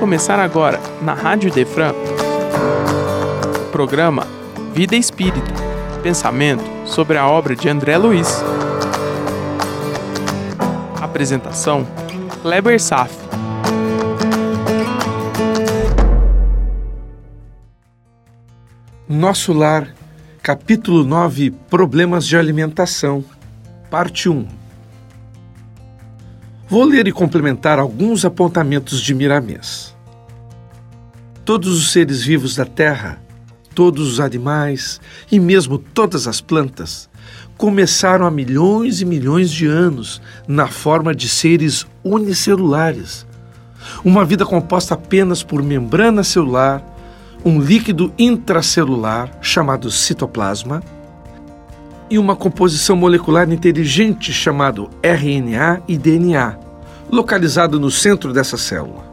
começar agora, na Rádio Defran, o programa Vida Espírita Pensamento sobre a obra de André Luiz. Apresentação: Kleber Saf. Nosso Lar, capítulo 9 Problemas de Alimentação, parte 1 Vou ler e complementar alguns apontamentos de Miramês. Todos os seres vivos da Terra, todos os animais e mesmo todas as plantas começaram há milhões e milhões de anos na forma de seres unicelulares. Uma vida composta apenas por membrana celular, um líquido intracelular chamado citoplasma e uma composição molecular inteligente chamado RNA e DNA, localizado no centro dessa célula.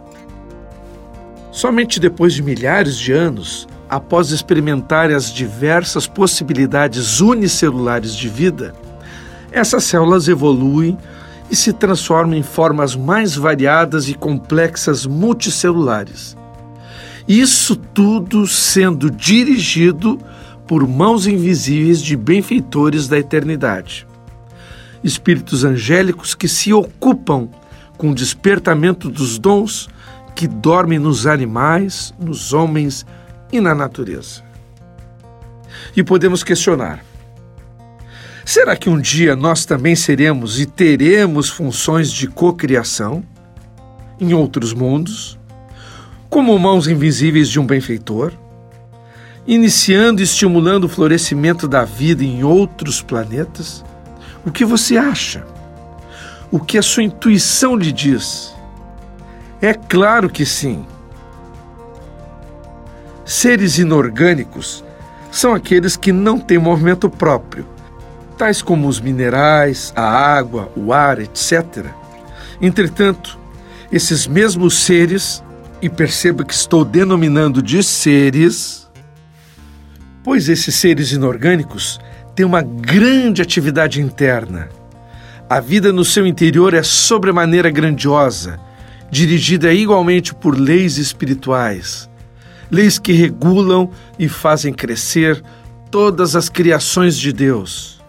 Somente depois de milhares de anos, após experimentar as diversas possibilidades unicelulares de vida, essas células evoluem e se transformam em formas mais variadas e complexas multicelulares. Isso tudo sendo dirigido por mãos invisíveis de benfeitores da eternidade. Espíritos angélicos que se ocupam com o despertamento dos dons que dormem nos animais, nos homens e na natureza. E podemos questionar: será que um dia nós também seremos e teremos funções de cocriação em outros mundos, como mãos invisíveis de um benfeitor? Iniciando e estimulando o florescimento da vida em outros planetas? O que você acha? O que a sua intuição lhe diz? É claro que sim. Seres inorgânicos são aqueles que não têm movimento próprio, tais como os minerais, a água, o ar, etc. Entretanto, esses mesmos seres, e perceba que estou denominando de seres, pois esses seres inorgânicos têm uma grande atividade interna. A vida no seu interior é sobremaneira grandiosa, dirigida igualmente por leis espirituais, leis que regulam e fazem crescer todas as criações de Deus.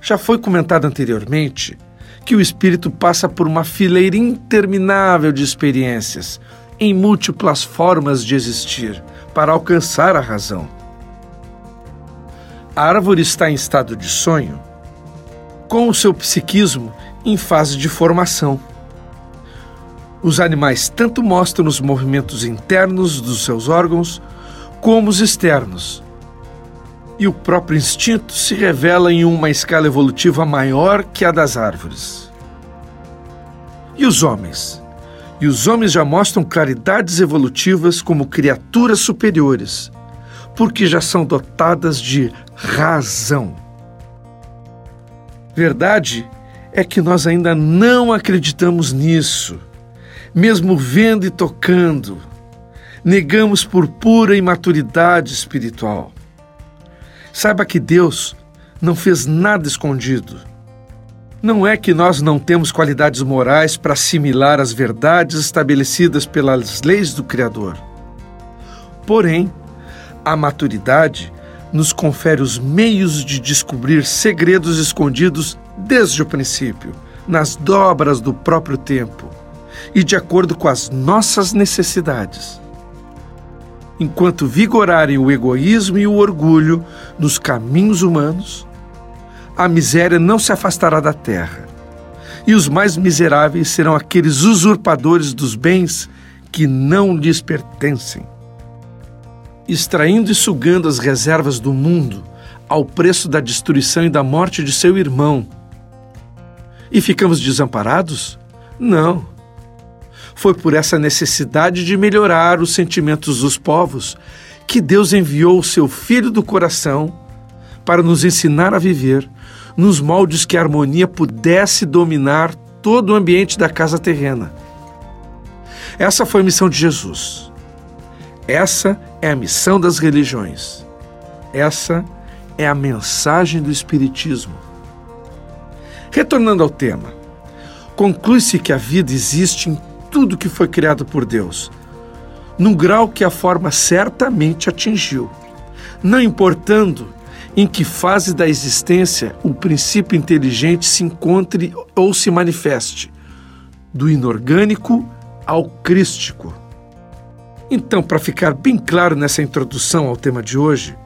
Já foi comentado anteriormente que o espírito passa por uma fileira interminável de experiências em múltiplas formas de existir para alcançar a razão. A árvore está em estado de sonho, com o seu psiquismo em fase de formação. Os animais tanto mostram os movimentos internos dos seus órgãos como os externos. E o próprio instinto se revela em uma escala evolutiva maior que a das árvores. E os homens? E os homens já mostram claridades evolutivas como criaturas superiores, porque já são dotadas de razão. Verdade é que nós ainda não acreditamos nisso, mesmo vendo e tocando. Negamos por pura imaturidade espiritual. Saiba que Deus não fez nada escondido. Não é que nós não temos qualidades morais para assimilar as verdades estabelecidas pelas leis do Criador. Porém, a maturidade nos confere os meios de descobrir segredos escondidos desde o princípio, nas dobras do próprio tempo e de acordo com as nossas necessidades. Enquanto vigorarem o egoísmo e o orgulho nos caminhos humanos, a miséria não se afastará da terra, e os mais miseráveis serão aqueles usurpadores dos bens que não lhes pertencem extraindo e sugando as reservas do mundo ao preço da destruição e da morte de seu irmão. E ficamos desamparados? Não. Foi por essa necessidade de melhorar os sentimentos dos povos que Deus enviou o seu Filho do coração para nos ensinar a viver nos moldes que a harmonia pudesse dominar todo o ambiente da casa terrena. Essa foi a missão de Jesus. Essa é a missão das religiões. Essa é a mensagem do Espiritismo. Retornando ao tema, conclui-se que a vida existe em tudo que foi criado por Deus, num grau que a forma certamente atingiu, não importando em que fase da existência o princípio inteligente se encontre ou se manifeste, do inorgânico ao crístico. Então, para ficar bem claro nessa introdução ao tema de hoje,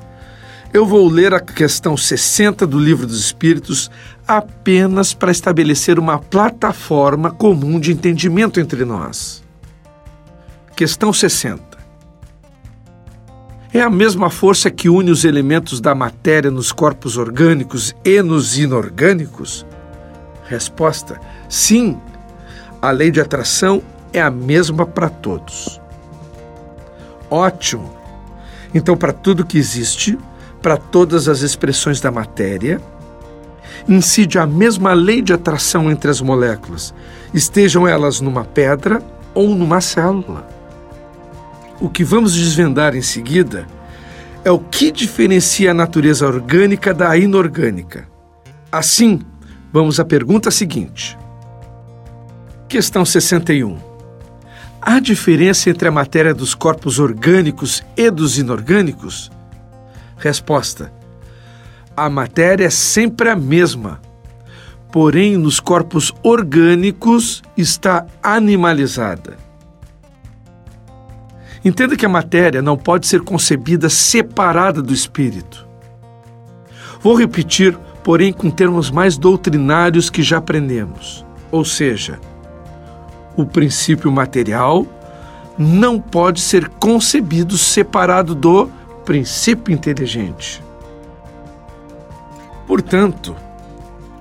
eu vou ler a questão 60 do Livro dos Espíritos apenas para estabelecer uma plataforma comum de entendimento entre nós. Questão 60. É a mesma força que une os elementos da matéria nos corpos orgânicos e nos inorgânicos? Resposta: sim. A lei de atração é a mesma para todos. Ótimo! Então, para tudo que existe, para todas as expressões da matéria, incide a mesma lei de atração entre as moléculas, estejam elas numa pedra ou numa célula. O que vamos desvendar em seguida é o que diferencia a natureza orgânica da inorgânica. Assim, vamos à pergunta seguinte. Questão 61. Há diferença entre a matéria dos corpos orgânicos e dos inorgânicos? Resposta: A matéria é sempre a mesma, porém nos corpos orgânicos está animalizada. Entenda que a matéria não pode ser concebida separada do espírito. Vou repetir, porém com termos mais doutrinários que já aprendemos. Ou seja, o princípio material não pode ser concebido separado do princípio inteligente. Portanto,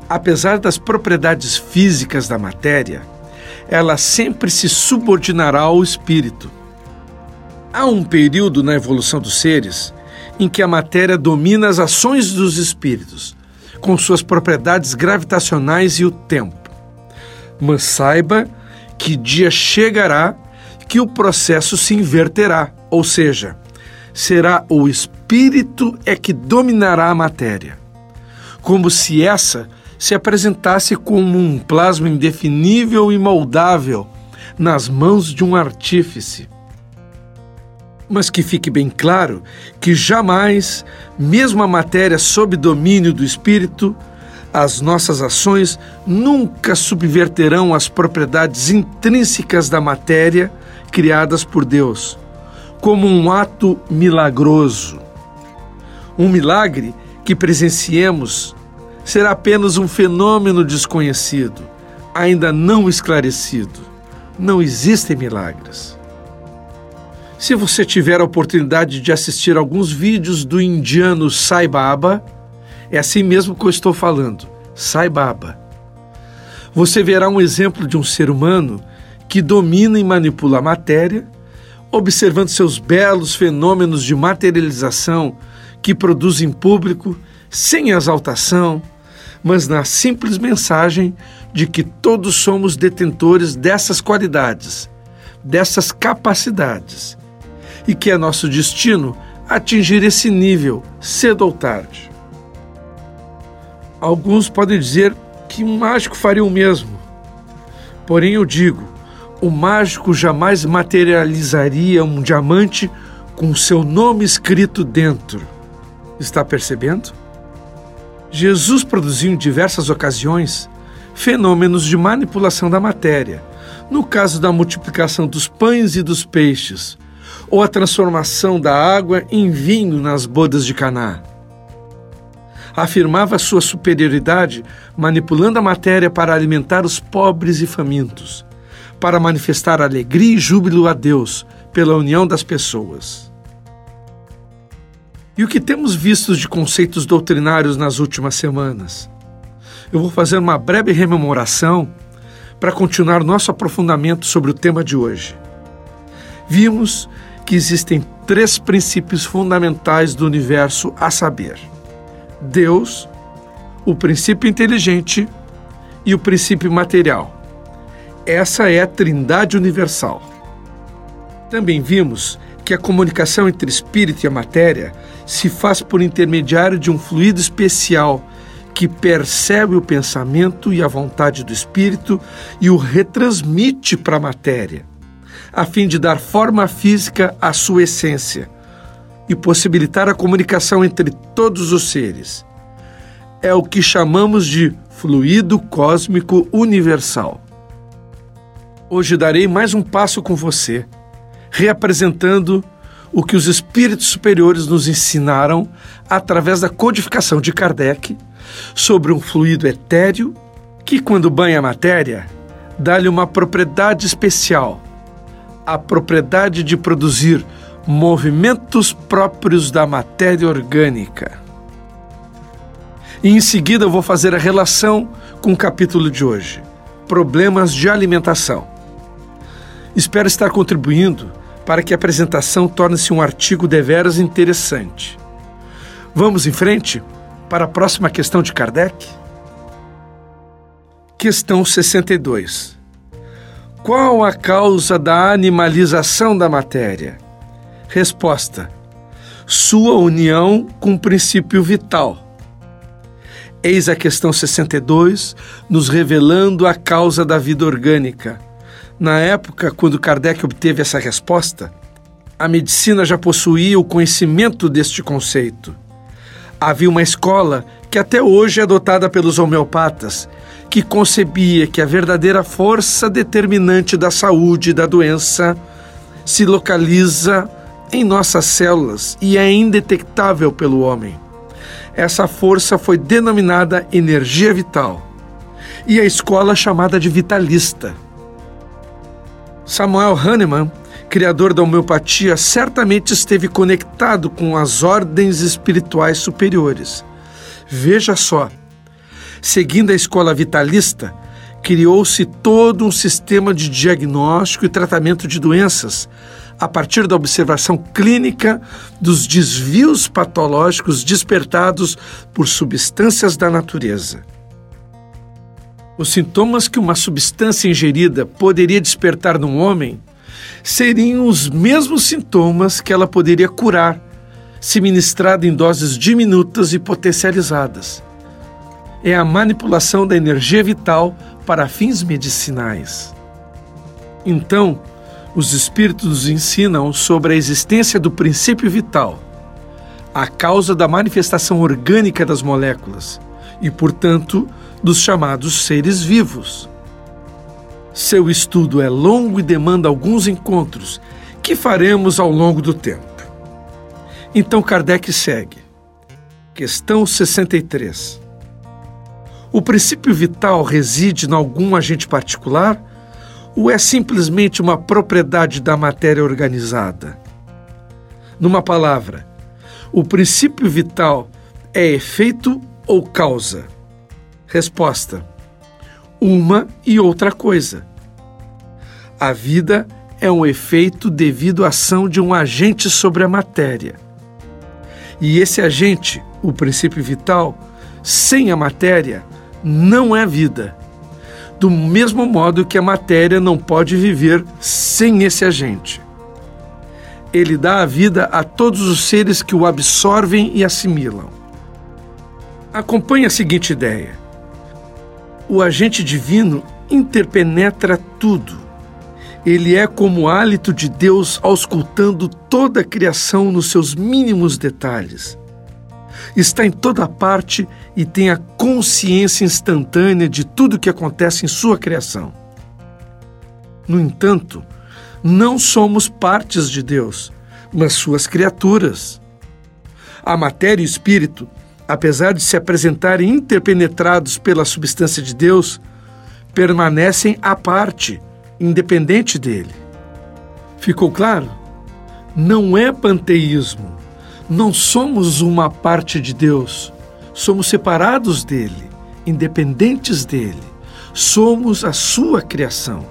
apesar das propriedades físicas da matéria, ela sempre se subordinará ao espírito. Há um período na evolução dos seres em que a matéria domina as ações dos espíritos, com suas propriedades gravitacionais e o tempo. Mas saiba que dia chegará que o processo se inverterá, ou seja, será o espírito é que dominará a matéria. Como se essa se apresentasse como um plasma indefinível e moldável nas mãos de um artífice. Mas que fique bem claro que jamais, mesmo a matéria sob domínio do espírito, as nossas ações nunca subverterão as propriedades intrínsecas da matéria criadas por Deus como um ato milagroso. Um milagre que presenciemos será apenas um fenômeno desconhecido, ainda não esclarecido. Não existem milagres. Se você tiver a oportunidade de assistir alguns vídeos do indiano Sai Baba, é assim mesmo que eu estou falando, Sai Baba. Você verá um exemplo de um ser humano que domina e manipula a matéria observando seus belos fenômenos de materialização que produz em público, sem exaltação, mas na simples mensagem de que todos somos detentores dessas qualidades, dessas capacidades, e que é nosso destino atingir esse nível cedo ou tarde. Alguns podem dizer que um mágico faria o mesmo. Porém, eu digo, o mágico jamais materializaria um diamante com seu nome escrito dentro. Está percebendo? Jesus produziu em diversas ocasiões fenômenos de manipulação da matéria, no caso da multiplicação dos pães e dos peixes, ou a transformação da água em vinho nas bodas de Caná. Afirmava sua superioridade manipulando a matéria para alimentar os pobres e famintos para manifestar alegria e júbilo a Deus pela união das pessoas. E o que temos visto de conceitos doutrinários nas últimas semanas? Eu vou fazer uma breve rememoração para continuar nosso aprofundamento sobre o tema de hoje. Vimos que existem três princípios fundamentais do universo a saber: Deus, o princípio inteligente e o princípio material. Essa é a Trindade Universal. Também vimos que a comunicação entre espírito e a matéria se faz por intermediário de um fluido especial que percebe o pensamento e a vontade do espírito e o retransmite para a matéria, a fim de dar forma física à sua essência e possibilitar a comunicação entre todos os seres. É o que chamamos de fluido cósmico universal. Hoje darei mais um passo com você, reapresentando o que os espíritos superiores nos ensinaram através da codificação de Kardec sobre um fluido etéreo que, quando banha a matéria, dá-lhe uma propriedade especial, a propriedade de produzir movimentos próprios da matéria orgânica. E em seguida eu vou fazer a relação com o capítulo de hoje: problemas de alimentação. Espero estar contribuindo para que a apresentação torne-se um artigo deveras interessante. Vamos em frente para a próxima questão de Kardec? Questão 62. Qual a causa da animalização da matéria? Resposta: Sua união com o princípio vital. Eis a questão 62, nos revelando a causa da vida orgânica na época, quando Kardec obteve essa resposta, a medicina já possuía o conhecimento deste conceito. Havia uma escola que até hoje é adotada pelos homeopatas, que concebia que a verdadeira força determinante da saúde e da doença se localiza em nossas células e é indetectável pelo homem. Essa força foi denominada energia vital e a escola chamada de vitalista. Samuel Hahnemann, criador da homeopatia, certamente esteve conectado com as ordens espirituais superiores. Veja só, seguindo a escola vitalista, criou-se todo um sistema de diagnóstico e tratamento de doenças a partir da observação clínica dos desvios patológicos despertados por substâncias da natureza. Os sintomas que uma substância ingerida poderia despertar num homem seriam os mesmos sintomas que ela poderia curar se ministrada em doses diminutas e potencializadas. É a manipulação da energia vital para fins medicinais. Então, os espíritos nos ensinam sobre a existência do princípio vital, a causa da manifestação orgânica das moléculas e, portanto, dos chamados seres vivos. Seu estudo é longo e demanda alguns encontros que faremos ao longo do tempo. Então Kardec segue. Questão 63. O princípio vital reside em algum agente particular ou é simplesmente uma propriedade da matéria organizada? Numa palavra, o princípio vital é efeito ou causa? Resposta: Uma e outra coisa. A vida é um efeito devido à ação de um agente sobre a matéria. E esse agente, o princípio vital, sem a matéria, não é vida. Do mesmo modo que a matéria não pode viver sem esse agente. Ele dá a vida a todos os seres que o absorvem e assimilam. Acompanhe a seguinte ideia o agente divino interpenetra tudo. Ele é como o hálito de Deus auscultando toda a criação nos seus mínimos detalhes. Está em toda parte e tem a consciência instantânea de tudo que acontece em sua criação. No entanto, não somos partes de Deus, mas suas criaturas. A matéria e o espírito apesar de se apresentarem interpenetrados pela substância de Deus, permanecem à parte, independente dele. Ficou claro? Não é panteísmo. Não somos uma parte de Deus. Somos separados dele, independentes dele. Somos a sua criação.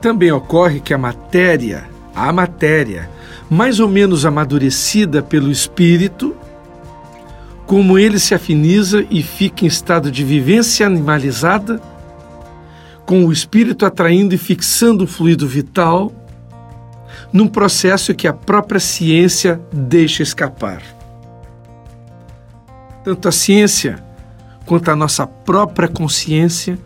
Também ocorre que a matéria, a matéria, mais ou menos amadurecida pelo espírito, como ele se afiniza e fica em estado de vivência animalizada, com o espírito atraindo e fixando o fluido vital, num processo que a própria ciência deixa escapar. Tanto a ciência quanto a nossa própria consciência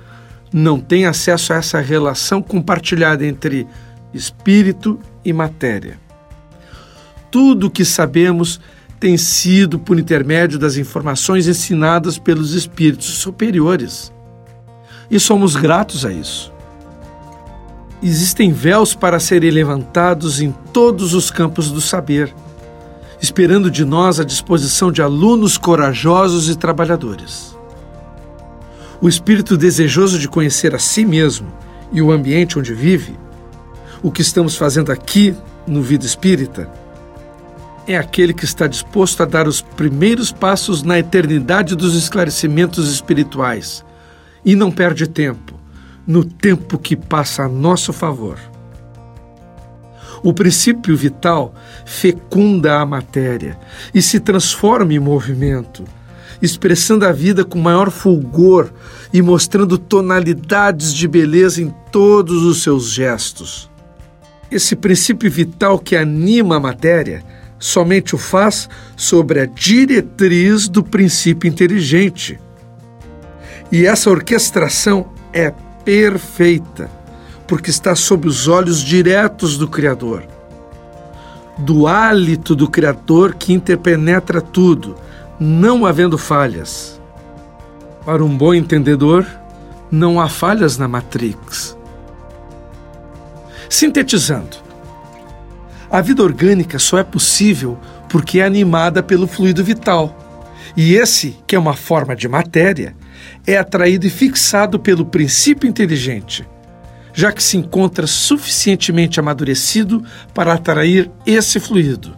não têm acesso a essa relação compartilhada entre espírito e matéria. Tudo o que sabemos tem sido por intermédio das informações ensinadas pelos espíritos superiores. E somos gratos a isso. Existem véus para serem levantados em todos os campos do saber, esperando de nós a disposição de alunos corajosos e trabalhadores. O espírito desejoso de conhecer a si mesmo e o ambiente onde vive, o que estamos fazendo aqui no Vida Espírita, é aquele que está disposto a dar os primeiros passos na eternidade dos esclarecimentos espirituais e não perde tempo, no tempo que passa a nosso favor. O princípio vital fecunda a matéria e se transforma em movimento, expressando a vida com maior fulgor e mostrando tonalidades de beleza em todos os seus gestos. Esse princípio vital que anima a matéria somente o faz sobre a diretriz do princípio inteligente. E essa orquestração é perfeita, porque está sob os olhos diretos do Criador. Do hálito do Criador que interpenetra tudo, não havendo falhas. Para um bom entendedor, não há falhas na Matrix. Sintetizando, a vida orgânica só é possível porque é animada pelo fluido vital. E esse, que é uma forma de matéria, é atraído e fixado pelo princípio inteligente, já que se encontra suficientemente amadurecido para atrair esse fluido.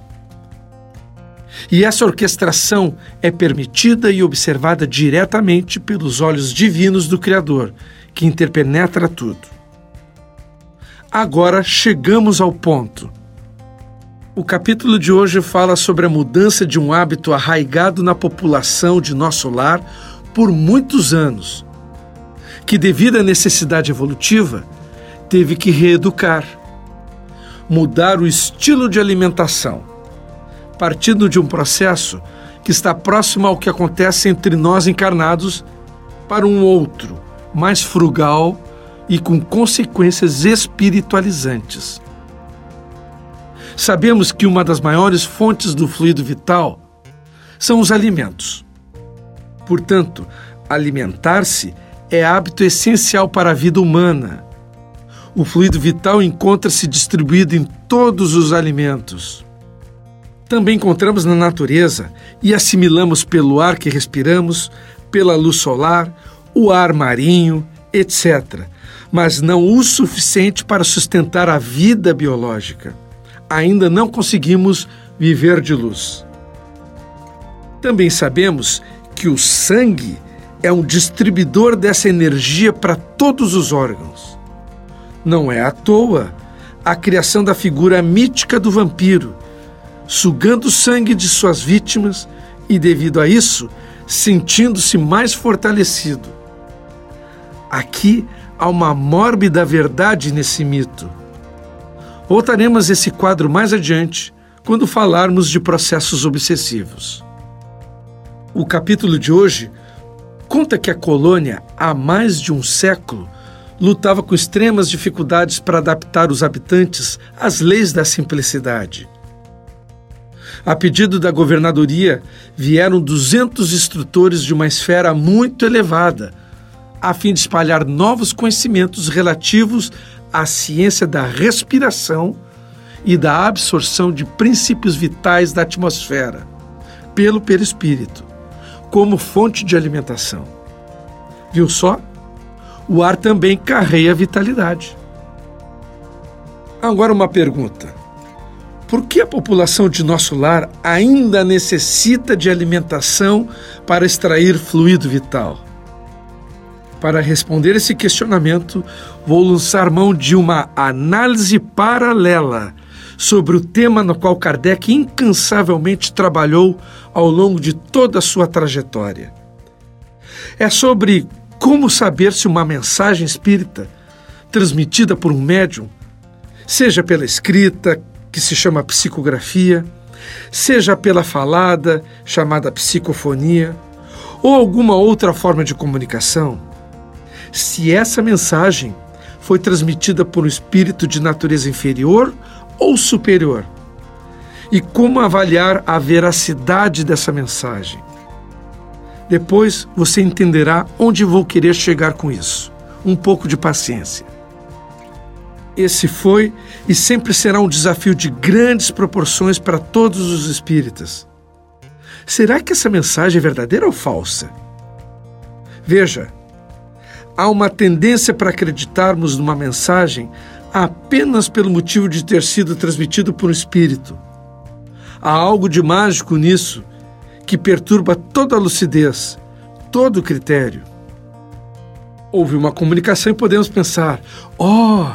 E essa orquestração é permitida e observada diretamente pelos olhos divinos do Criador, que interpenetra tudo. Agora chegamos ao ponto o capítulo de hoje fala sobre a mudança de um hábito arraigado na população de nosso lar por muitos anos, que, devido à necessidade evolutiva, teve que reeducar, mudar o estilo de alimentação, partindo de um processo que está próximo ao que acontece entre nós encarnados para um outro, mais frugal e com consequências espiritualizantes. Sabemos que uma das maiores fontes do fluido vital são os alimentos. Portanto, alimentar-se é hábito essencial para a vida humana. O fluido vital encontra-se distribuído em todos os alimentos. Também encontramos na natureza e assimilamos pelo ar que respiramos, pela luz solar, o ar marinho, etc., mas não o suficiente para sustentar a vida biológica ainda não conseguimos viver de luz. Também sabemos que o sangue é um distribuidor dessa energia para todos os órgãos. Não é à toa a criação da figura mítica do vampiro, sugando o sangue de suas vítimas e, devido a isso, sentindo-se mais fortalecido. Aqui há uma mórbida verdade nesse mito. Voltaremos esse quadro mais adiante, quando falarmos de processos obsessivos. O capítulo de hoje conta que a colônia, há mais de um século, lutava com extremas dificuldades para adaptar os habitantes às leis da simplicidade. A pedido da governadoria, vieram 200 instrutores de uma esfera muito elevada, a fim de espalhar novos conhecimentos relativos a ciência da respiração e da absorção de princípios vitais da atmosfera pelo perispírito, como fonte de alimentação. Viu só? O ar também carrega vitalidade. Agora uma pergunta. Por que a população de nosso lar ainda necessita de alimentação para extrair fluido vital? Para responder esse questionamento, vou lançar mão de uma análise paralela sobre o tema no qual Kardec incansavelmente trabalhou ao longo de toda a sua trajetória. É sobre como saber se uma mensagem espírita, transmitida por um médium, seja pela escrita, que se chama psicografia, seja pela falada, chamada psicofonia, ou alguma outra forma de comunicação, se essa mensagem foi transmitida por um espírito de natureza inferior ou superior, e como avaliar a veracidade dessa mensagem. Depois você entenderá onde vou querer chegar com isso. Um pouco de paciência. Esse foi e sempre será um desafio de grandes proporções para todos os espíritas. Será que essa mensagem é verdadeira ou falsa? Veja, há uma tendência para acreditarmos numa mensagem apenas pelo motivo de ter sido transmitido por um espírito. Há algo de mágico nisso que perturba toda a lucidez, todo o critério. Houve uma comunicação e podemos pensar: oh,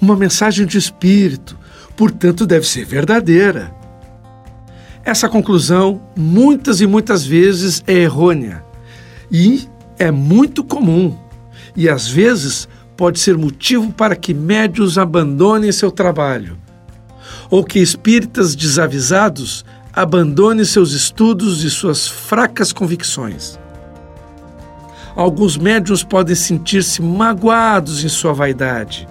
uma mensagem de espírito, portanto deve ser verdadeira. Essa conclusão, muitas e muitas vezes, é errônea e é muito comum, e às vezes pode ser motivo para que médios abandonem seu trabalho, ou que espíritas desavisados abandonem seus estudos e suas fracas convicções. Alguns médios podem sentir-se magoados em sua vaidade.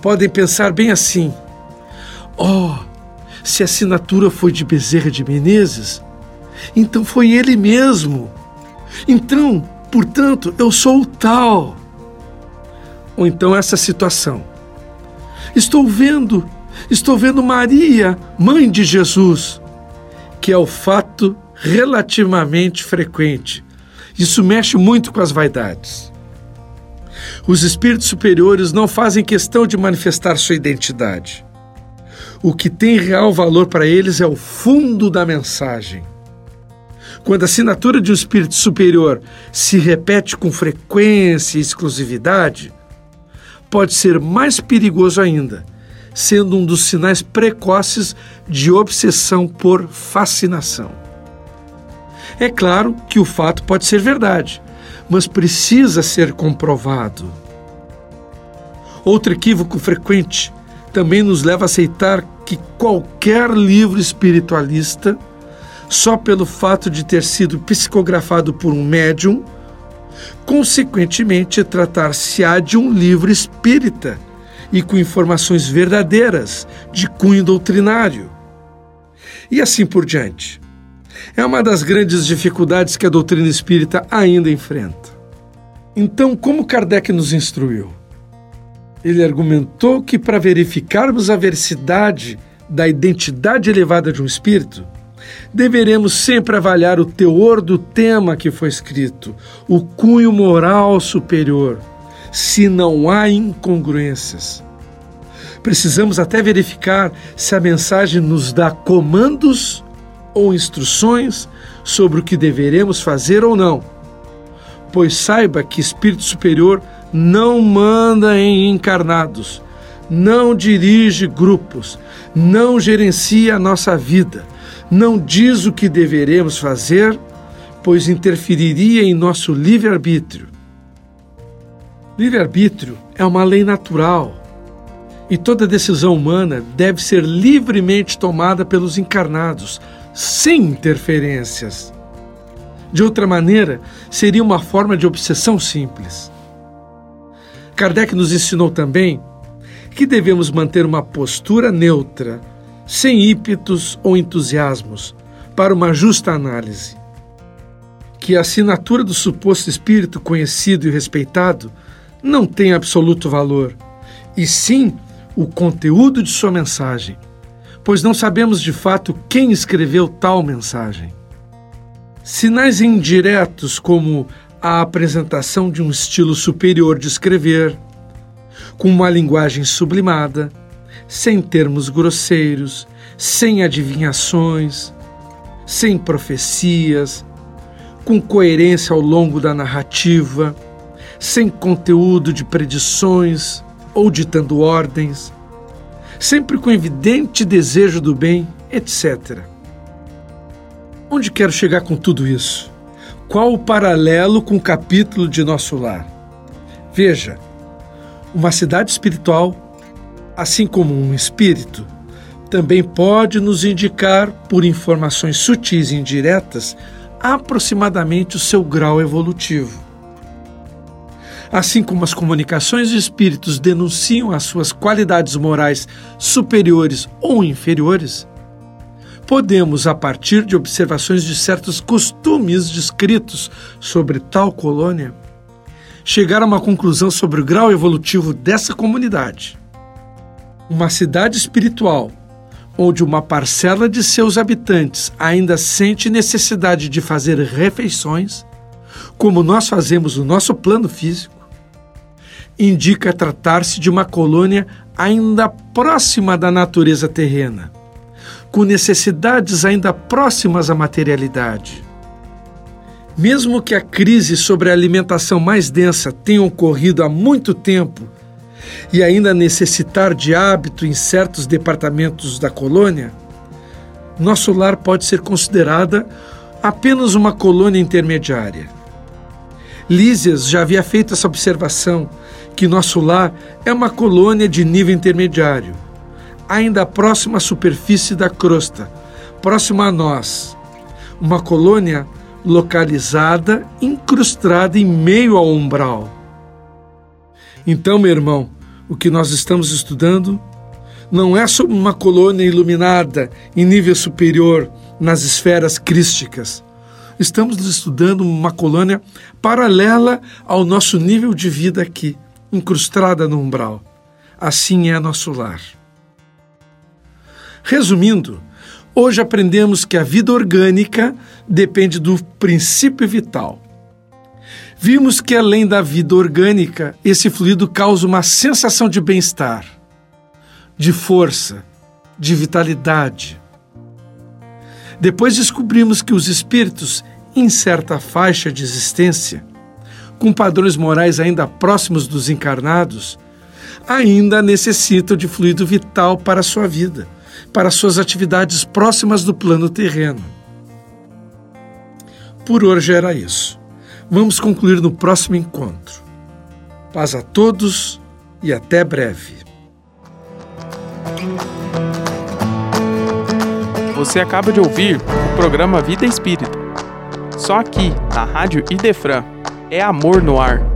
Podem pensar bem assim: oh, se a assinatura foi de Bezerra de Menezes, então foi ele mesmo. Então, portanto, eu sou o tal. Ou então essa situação. Estou vendo, estou vendo Maria, mãe de Jesus, que é o fato relativamente frequente. Isso mexe muito com as vaidades. Os espíritos superiores não fazem questão de manifestar sua identidade. O que tem real valor para eles é o fundo da mensagem. Quando a assinatura de um espírito superior se repete com frequência e exclusividade, pode ser mais perigoso ainda, sendo um dos sinais precoces de obsessão por fascinação. É claro que o fato pode ser verdade, mas precisa ser comprovado. Outro equívoco frequente também nos leva a aceitar que qualquer livro espiritualista, só pelo fato de ter sido psicografado por um médium, consequentemente tratar-se-á de um livro espírita e com informações verdadeiras, de cunho doutrinário. E assim por diante. É uma das grandes dificuldades que a doutrina espírita ainda enfrenta. Então, como Kardec nos instruiu? Ele argumentou que para verificarmos a veracidade da identidade elevada de um espírito, deveremos sempre avaliar o teor do tema que foi escrito, o cunho moral superior, se não há incongruências. Precisamos até verificar se a mensagem nos dá comandos ou instruções sobre o que deveremos fazer ou não. Pois saiba que espírito superior não manda em encarnados, não dirige grupos, não gerencia a nossa vida, não diz o que deveremos fazer, pois interferiria em nosso livre-arbítrio. Livre-arbítrio é uma lei natural e toda decisão humana deve ser livremente tomada pelos encarnados, sem interferências. De outra maneira, seria uma forma de obsessão simples. Kardec nos ensinou também que devemos manter uma postura neutra, sem ímpetos ou entusiasmos, para uma justa análise. Que a assinatura do suposto espírito conhecido e respeitado não tem absoluto valor, e sim o conteúdo de sua mensagem, pois não sabemos de fato quem escreveu tal mensagem. Sinais indiretos como a apresentação de um estilo superior de escrever, com uma linguagem sublimada, sem termos grosseiros, sem adivinhações, sem profecias, com coerência ao longo da narrativa, sem conteúdo de predições ou ditando ordens, sempre com evidente desejo do bem, etc. Onde quero chegar com tudo isso? Qual o paralelo com o capítulo de nosso lar? Veja, uma cidade espiritual, assim como um espírito, também pode nos indicar, por informações sutis e indiretas, aproximadamente o seu grau evolutivo. Assim como as comunicações de espíritos denunciam as suas qualidades morais superiores ou inferiores, podemos, a partir de observações de certos costumes descritos sobre tal colônia, chegar a uma conclusão sobre o grau evolutivo dessa comunidade. Uma cidade espiritual onde uma parcela de seus habitantes ainda sente necessidade de fazer refeições, como nós fazemos no nosso plano físico, indica tratar-se de uma colônia ainda próxima da natureza terrena, com necessidades ainda próximas à materialidade. Mesmo que a crise sobre a alimentação mais densa tenha ocorrido há muito tempo e ainda necessitar de hábito em certos departamentos da colônia, nosso lar pode ser considerada apenas uma colônia intermediária. Lísias já havia feito essa observação que nosso lar é uma colônia de nível intermediário, ainda próxima à superfície da crosta, próxima a nós. Uma colônia localizada, incrustada em meio ao umbral. Então, meu irmão, o que nós estamos estudando não é sobre uma colônia iluminada em nível superior nas esferas crísticas. Estamos estudando uma colônia paralela ao nosso nível de vida aqui, incrustada no umbral. Assim é nosso lar. Resumindo, hoje aprendemos que a vida orgânica depende do princípio vital Vimos que além da vida orgânica, esse fluido causa uma sensação de bem-estar, de força, de vitalidade. Depois descobrimos que os espíritos, em certa faixa de existência, com padrões morais ainda próximos dos encarnados, ainda necessitam de fluido vital para a sua vida, para suas atividades próximas do plano terreno. Por hoje era isso. Vamos concluir no próximo encontro. Paz a todos e até breve. Você acaba de ouvir o programa Vida Espírita. Só aqui, na Rádio Idefran, é amor no ar.